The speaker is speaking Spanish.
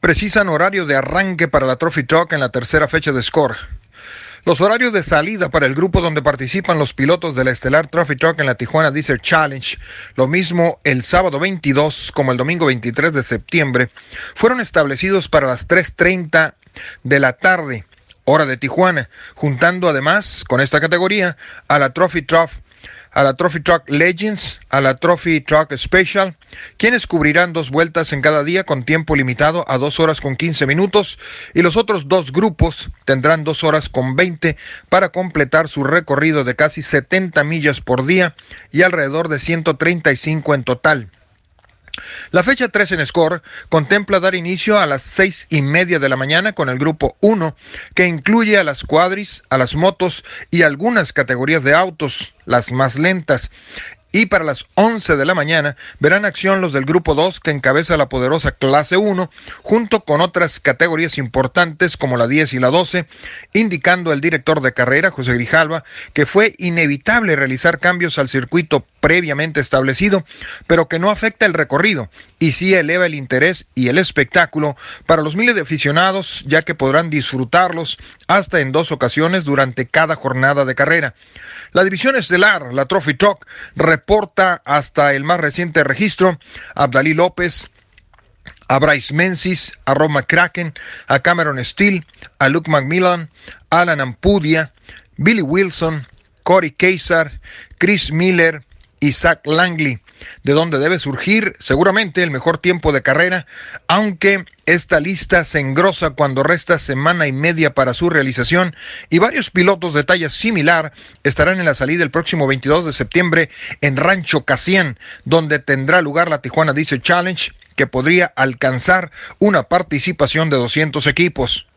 precisan horario de arranque para la Trophy Truck en la tercera fecha de Score. Los horarios de salida para el grupo donde participan los pilotos de la Estelar Trophy Truck en la Tijuana Diesel Challenge, lo mismo el sábado 22 como el domingo 23 de septiembre, fueron establecidos para las 3.30 de la tarde, hora de Tijuana, juntando además con esta categoría a la Trophy Truck a la Trophy Truck Legends, a la Trophy Truck Special, quienes cubrirán dos vueltas en cada día con tiempo limitado a dos horas con 15 minutos y los otros dos grupos tendrán dos horas con 20 para completar su recorrido de casi 70 millas por día y alrededor de 135 en total. La fecha 3 en Score contempla dar inicio a las seis y media de la mañana con el grupo 1, que incluye a las cuadris, a las motos y algunas categorías de autos, las más lentas. Y para las 11 de la mañana verán acción los del Grupo 2 que encabeza la poderosa Clase 1 junto con otras categorías importantes como la 10 y la 12, indicando el director de carrera José Grijalva que fue inevitable realizar cambios al circuito previamente establecido, pero que no afecta el recorrido y sí eleva el interés y el espectáculo para los miles de aficionados ya que podrán disfrutarlos hasta en dos ocasiones durante cada jornada de carrera. La división estelar, la Trophy Talk, reporta hasta el más reciente registro Abdalí López, a Bryce Menzies, a Rob McCracken, a Cameron Steele, a Luke McMillan, Alan Ampudia, Billy Wilson, Corey Kaiser, Chris Miller, Isaac Langley, de donde debe surgir seguramente el mejor tiempo de carrera, aunque esta lista se engrosa cuando resta semana y media para su realización y varios pilotos de talla similar estarán en la salida el próximo 22 de septiembre en Rancho Casián, donde tendrá lugar la Tijuana Diesel Challenge, que podría alcanzar una participación de 200 equipos.